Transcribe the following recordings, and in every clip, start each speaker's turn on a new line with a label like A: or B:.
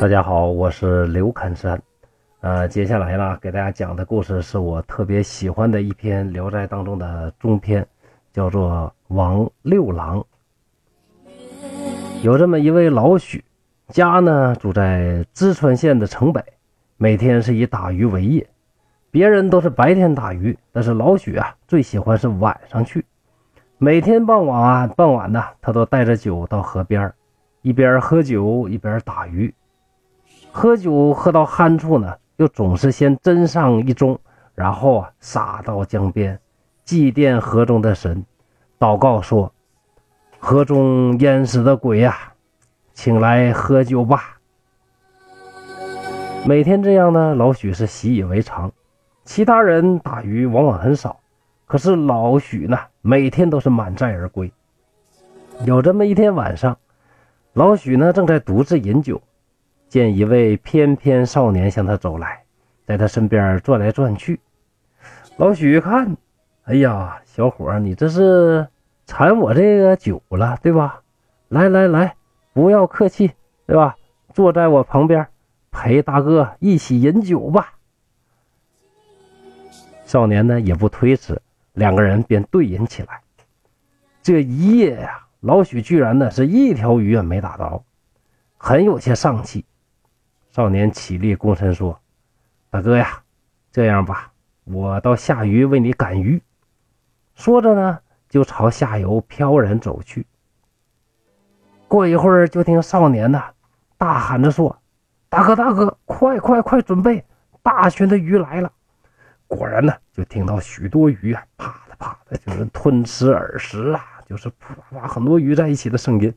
A: 大家好，我是刘侃山。呃，接下来呢，给大家讲的故事是我特别喜欢的一篇《聊斋》当中的中篇，叫做《王六郎》。有这么一位老许，家呢住在淄川县的城北，每天是以打鱼为业。别人都是白天打鱼，但是老许啊最喜欢是晚上去。每天傍晚啊，傍晚呢，他都带着酒到河边，一边喝酒一边打鱼。喝酒喝到酣处呢，又总是先斟上一盅，然后啊撒到江边，祭奠河中的神，祷告说：“河中淹死的鬼呀、请来喝酒吧。”每天这样呢，老许是习以为常。其他人打鱼往往很少，可是老许呢，每天都是满载而归。有这么一天晚上，老许呢正在独自饮酒。见一位翩翩少年向他走来，在他身边转来转去。老许一看，哎呀，小伙，你这是馋我这个酒了，对吧？来来来，不要客气，对吧？坐在我旁边，陪大哥一起饮酒吧。少年呢也不推辞，两个人便对饮起来。这一夜呀、老许居然呢是一条鱼也没打着，很有些丧气。少年起立躬身说：“大哥呀，这样吧，我到下鱼为你赶鱼。”说着呢，就朝下游飘然走去。过一会儿，就听少年呐大喊着说：“大哥，大哥，快快快，准备！大群的鱼来了！”果然呢，就听到许多鱼啊，啪的啪的，就是吞吃饵食啊，就是啪啪很多鱼在一起的声音。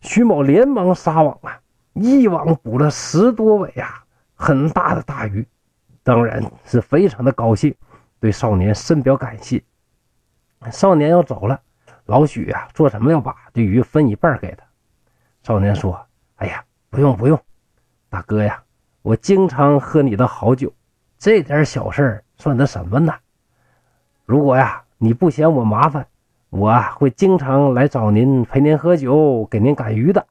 A: 徐某连忙撒网啊。一网捕了十多尾啊，很大的大鱼，当然是非常的高兴，对少年深表感谢。少年要走了，老许啊，做什么要把这鱼分一半给他。少年说：“哎呀，不用不用，大哥呀，我经常喝你的好酒，这点小事算得什么呢？如果呀你不嫌我麻烦，我啊会经常来找您陪您喝酒，给您赶鱼的。”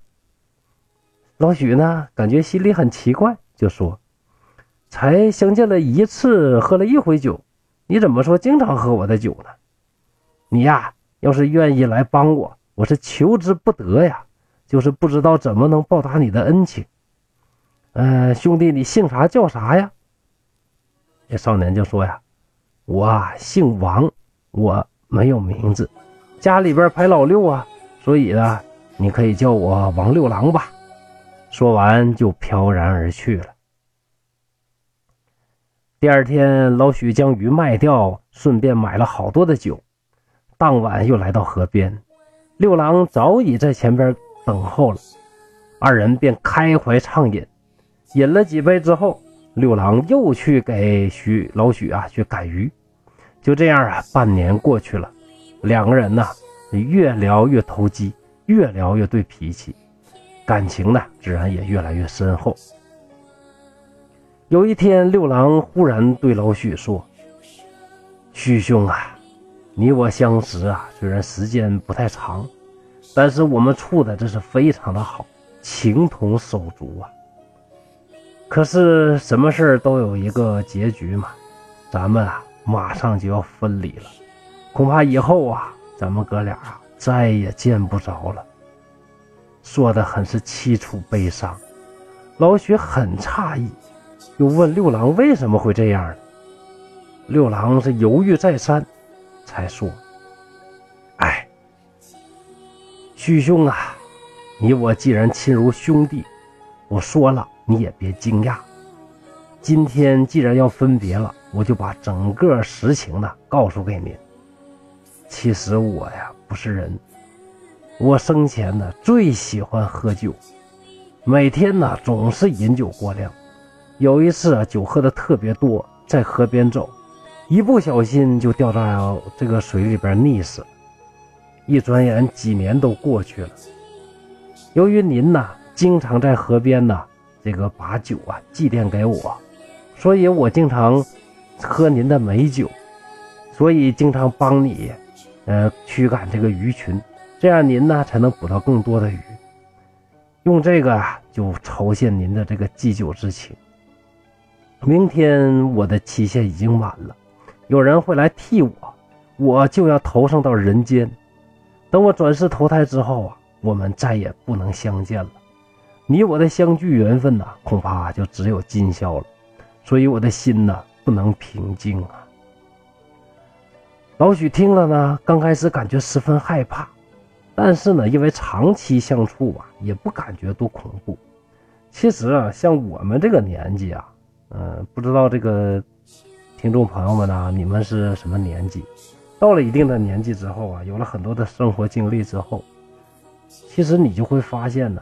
A: 老许呢，感觉心里很奇怪，就说：“才相见了一次，喝了一回酒，你怎么说经常喝我的酒呢？你呀，要是愿意来帮我，我是求之不得呀，就是不知道怎么能报答你的恩情。呃，兄弟，你姓啥叫啥呀？”这少年就说：“呀，我姓王，我没有名字，家里边排老六啊，所以呢，你可以叫我王六郎吧。”说完就飘然而去了。第二天，老许将鱼卖掉，顺便买了好多的酒。当晚又来到河边，六郎早已在前边等候了。二人便开怀畅饮，饮了几杯之后，六郎又去给许老许啊去赶鱼。就这样啊，半年过去了，两个人呢越聊越投机，越聊越对脾气。感情呢，自然也越来越深厚。有一天，六郎忽然对老许说：“许兄啊，你我相识啊，虽然时间不太长，但是我们处的这是非常的好，情同手足啊。可是什么事都有一个结局嘛，咱们啊马上就要分离了，恐怕以后啊，咱们哥俩啊再也见不着了。”说的很是凄楚悲伤，老许很诧异，又问六郎为什么会这样呢？六郎是犹豫再三，才说：“哎，许兄啊，你我既然亲如兄弟，我说了你也别惊讶。今天既然要分别了，我就把整个实情呢告诉给您。其实我呀不是人。”我生前呢最喜欢喝酒，每天呢总是饮酒过量。有一次啊，酒喝的特别多，在河边走，一不小心就掉到这个水里边溺死了。一转眼几年都过去了。由于您呢经常在河边呢这个把酒啊祭奠给我，所以我经常喝您的美酒，所以经常帮你，呃，驱赶这个鱼群，这样您呢才能捕到更多的鱼。用这个啊，就酬谢您的这个祭酒之情。明天我的期限已经满了，有人会来替我，我就要投生到人间。等我转世投胎之后啊，我们再也不能相见了。你我的相聚缘分呐，恐怕就只有今宵了。所以我的心呐，不能平静啊。老许听了呢，刚开始感觉十分害怕，但是呢，因为长期相处啊，也不感觉多恐怖。其实啊，像我们这个年纪啊。嗯，不知道这个听众朋友们呢，你们是什么年纪？到了一定的年纪之后啊，有了很多的生活经历之后，其实你就会发现呢，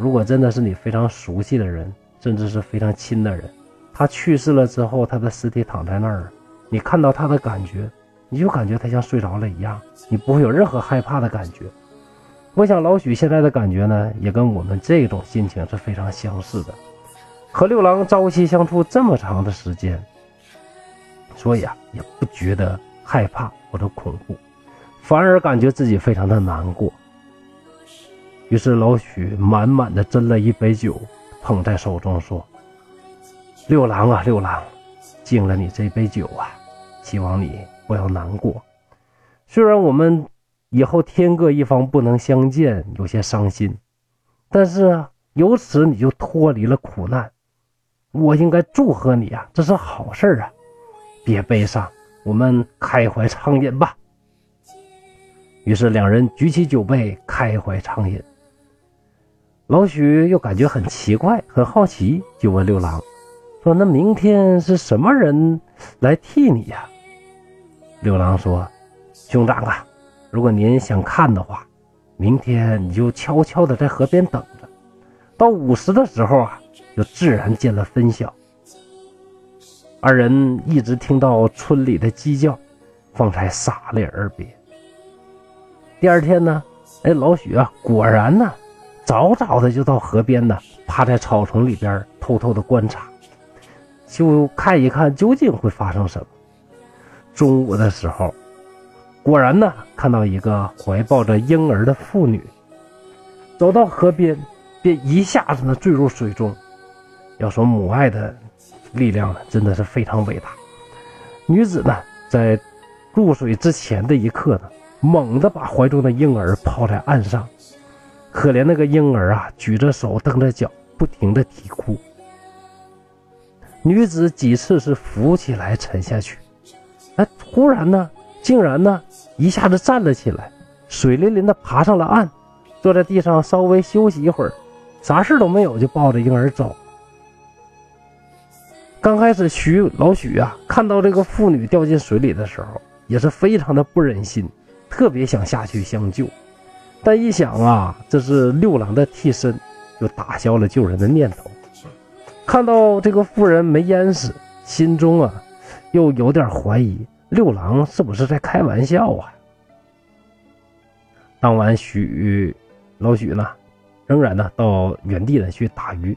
A: 如果真的是你非常熟悉的人，甚至是非常亲的人，他去世了之后，他的尸体躺在那儿，你看到他的感觉，你就感觉他像睡着了一样，你不会有任何害怕的感觉。我想老许现在的感觉呢，也跟我们这种心情是非常相似的。和六郎朝夕相处这么长的时间，所以啊，也不觉得害怕或者恐怖，反而感觉自己非常的难过。于是老许满满的斟了一杯酒，捧在手中说：“六郎啊，六郎，敬了你这杯酒啊，希望你不要难过。虽然我们以后天各一方，不能相见，有些伤心，但是啊，由此你就脱离了苦难。”我应该祝贺你啊，这是好事啊！别悲伤，我们开怀畅饮吧。于是两人举起酒杯，开怀畅饮。老许又感觉很奇怪，很好奇，就问六郎说：“那明天是什么人来替你呀？”六郎说：“兄长啊，如果您想看的话，明天你就悄悄的在河边等着，到午时的时候啊。”就自然见了分晓。二人一直听到村里的鸡叫，方才洒泪而别。第二天呢，哎，老许啊，果然呢，早早的就到河边呢，趴在草丛里边偷偷的观察，就看一看究竟会发生什么。中午的时候，果然呢，看到一个怀抱着婴儿的妇女，走到河边，便一下子呢坠入水中。要说母爱的力量呢，真的是非常伟大。女子呢，在入水之前的一刻呢，猛地把怀中的婴儿抛在岸上。可怜那个婴儿啊，举着手，蹬着脚，不停的啼哭。女子几次是浮起来，沉下去，哎，突然呢，竟然呢，一下子站了起来，水淋淋的爬上了岸，坐在地上稍微休息一会儿，啥事都没有，就抱着婴儿走。刚开始，徐老许啊，看到这个妇女掉进水里的时候，也是非常的不忍心，特别想下去相救。但一想啊，这是六郎的替身，就打消了救人的念头。看到这个妇人没淹死，心中啊，又有点怀疑六郎是不是在开玩笑啊。当晚，许老许呢，仍然呢到原地呢去打鱼，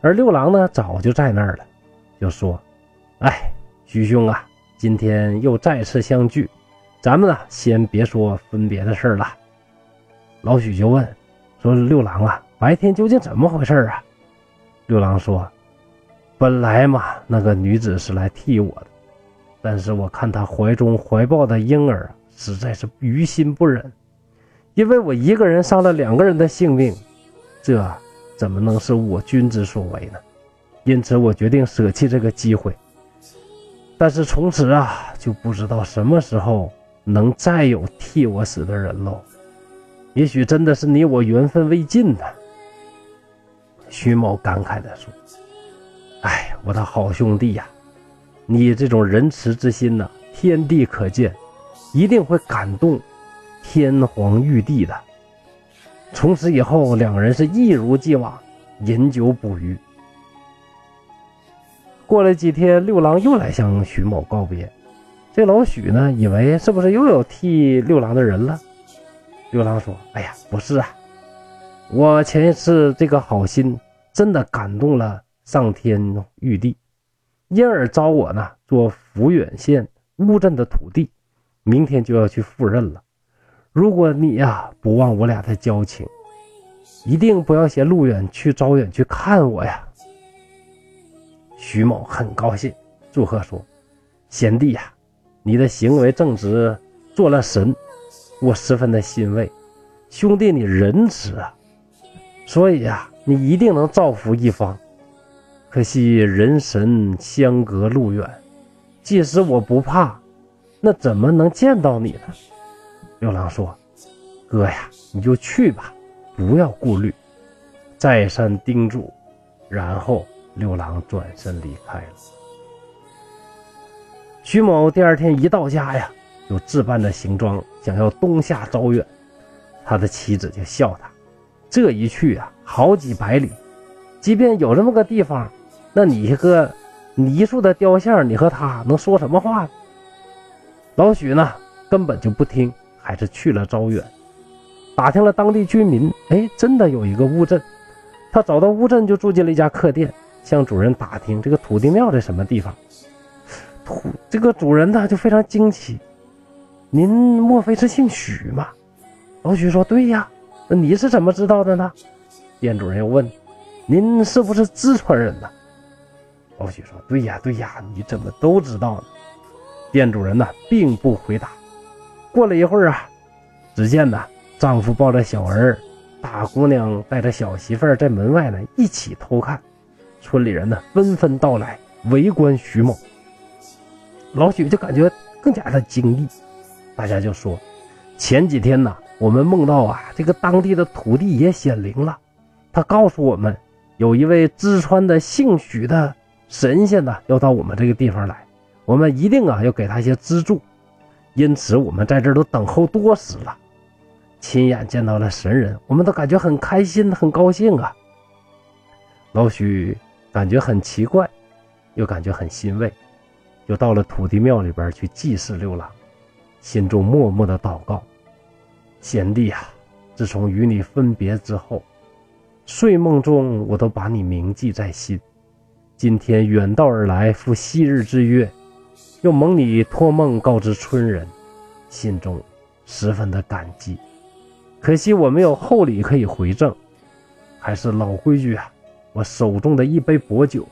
A: 而六郎呢早就在那儿了。就说：“哎，徐兄啊，今天又再次相聚，咱们呢先别说分别的事了。”老许就问：“说六郎啊，白天究竟怎么回事啊？”六郎说：“本来嘛，那个女子是来替我的，但是我看她怀中怀抱的婴儿，实在是于心不忍，因为我一个人伤了两个人的性命，这怎么能是我君子所为呢？”因此，我决定舍弃这个机会。但是从此啊，就不知道什么时候能再有替我死的人喽。也许真的是你我缘分未尽呢。徐某感慨地说：“哎，我的好兄弟呀，你这种仁慈之心呐，天地可见，一定会感动天皇玉帝的。从此以后，两人是一如既往饮酒捕鱼。”过了几天，六郎又来向徐某告别。这老许呢，以为是不是又有替六郎的人了？六郎说：“哎呀，不是啊，我前一次这个好心真的感动了上天玉帝，因而招我呢做抚远县乌镇的土地，明天就要去赴任了。如果你呀不忘我俩的交情，一定不要嫌路远去招远去看我呀。徐某很高兴，祝贺说：“贤弟呀，你的行为正直，做了神，我十分的欣慰。兄弟，你仁慈啊，所以呀，你一定能造福一方。可惜人神相隔路远，即使我不怕，那怎么能见到你呢？”六郎说：“哥呀，你就去吧。”不要顾虑，再三叮嘱，然后六郎转身离开了。徐某第二天一到家呀，就置办着行装，想要东下招远。他的妻子就笑他：“这一去啊，好几百里，即便有这么个地方，那你一个泥塑的雕像，你和他能说什么话？”老许呢，根本就不听，还是去了招远。打听了当地居民，哎，真的有一个乌镇。他找到乌镇，就住进了一家客店，向主人打听这个土地庙在什么地方。土这个主人呢，就非常惊奇：“您莫非是姓许吗？”老许说：“对呀。”那你是怎么知道的呢？店主人又问：“您是不是淄川人呢？”老许说：“对呀，对呀，你怎么都知道呢？”店主人呢，并不回答。过了一会儿啊，只见呢。丈夫抱着小儿，大姑娘带着小媳妇儿在门外呢一起偷看，村里人呢纷纷到来围观徐某。老许就感觉更加的惊异，大家就说：前几天呢，我们梦到啊，这个当地的土地爷显灵了，他告诉我们，有一位淄川的姓许的神仙呢要到我们这个地方来，我们一定啊要给他一些资助，因此我们在这儿都等候多时了。亲眼见到了神人，我们都感觉很开心、很高兴啊。老许感觉很奇怪，又感觉很欣慰，就到了土地庙里边去祭祀六郎，心中默默的祷告：“贤弟啊，自从与你分别之后，睡梦中我都把你铭记在心。今天远道而来赴昔日之约，又蒙你托梦告知村人，心中十分的感激。”可惜我没有厚礼可以回赠，还是老规矩啊！我手中的一杯薄酒，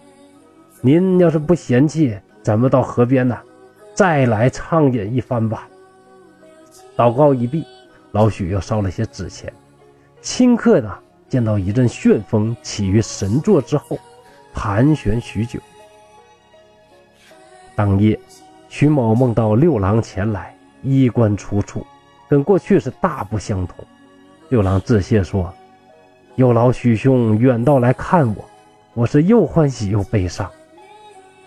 A: 您要是不嫌弃，咱们到河边呢，再来畅饮一番吧。祷告一毕，老许又烧了些纸钱，顷刻的见到一阵旋风起于神座之后，盘旋许久。当夜，徐某梦到六郎前来，衣冠楚楚，跟过去是大不相同。六郎致谢说：“有劳许兄远道来看我，我是又欢喜又悲伤。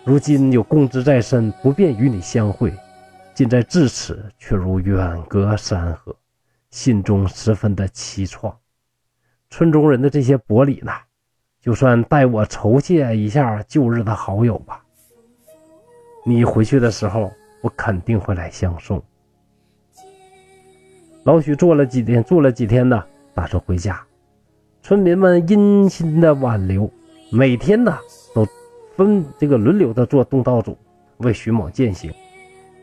A: 如今有公职在身，不便与你相会，近在咫尺，却如远隔山河，心中十分的凄怆。村中人的这些薄礼呢，就算代我酬谢一下旧日的好友吧。你回去的时候，我肯定会来相送。”老许做了几天，住了几天呢，打算回家。村民们殷勤的挽留，每天呢都分这个轮流的做东道主，为徐某践行。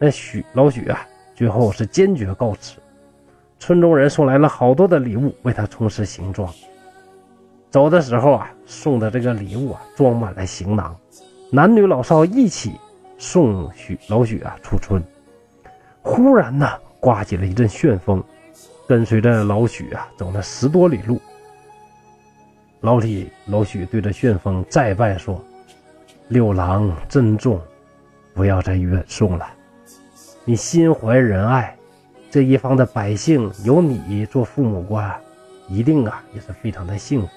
A: 那许老许啊，最后是坚决告辞。村中人送来了好多的礼物，为他充实行装。走的时候啊，送的这个礼物啊，装满了行囊，男女老少一起送许老许啊出村。忽然呢，刮起了一阵旋风。跟随着老许啊，走了十多里路。老李、老许对着旋风再拜说：“六郎珍重，不要再远送了。你心怀仁爱，这一方的百姓有你做父母官，一定啊也是非常的幸福。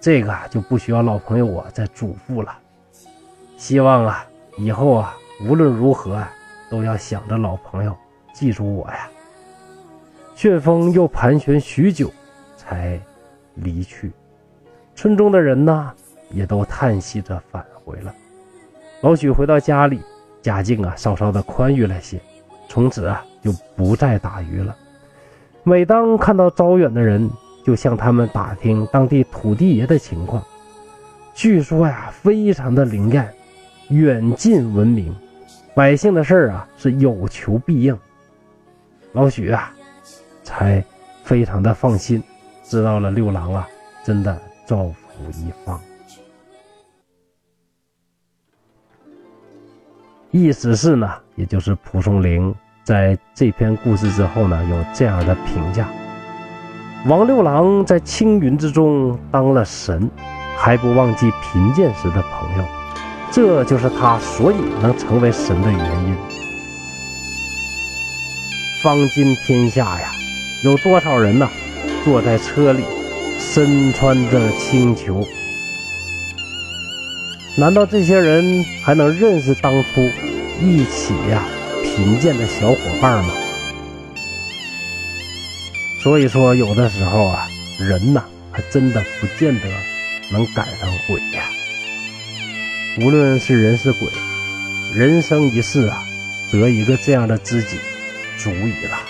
A: 这个就不需要老朋友我再嘱咐了。希望啊以后啊无论如何啊都要想着老朋友，记住我呀。”旋风又盘旋许久，才离去。村中的人呢，也都叹息着返回了。老许回到家里，家境啊稍稍的宽裕了些，从此啊就不再打鱼了。每当看到招远的人，就向他们打听当地土地爷的情况。据说呀，非常的灵验，远近闻名，百姓的事儿啊是有求必应。老许啊，才非常的放心，知道了六郎啊真的造福一方。意思是呢，也就是蒲松龄在这篇故事之后呢，有这样的评价：王六郎在青云之中当了神，还不忘记贫贱时的朋友，这就是他所以能成为神的原因。方今天下呀，有多少人呢，坐在车里，身穿着青裘？难道这些人还能认识当初一起呀贫贱的小伙伴吗？所以说，有的时候啊，人呐，还真的不见得能赶上鬼呀。无论是人是鬼，人生一世啊，得一个这样的知己，足矣了。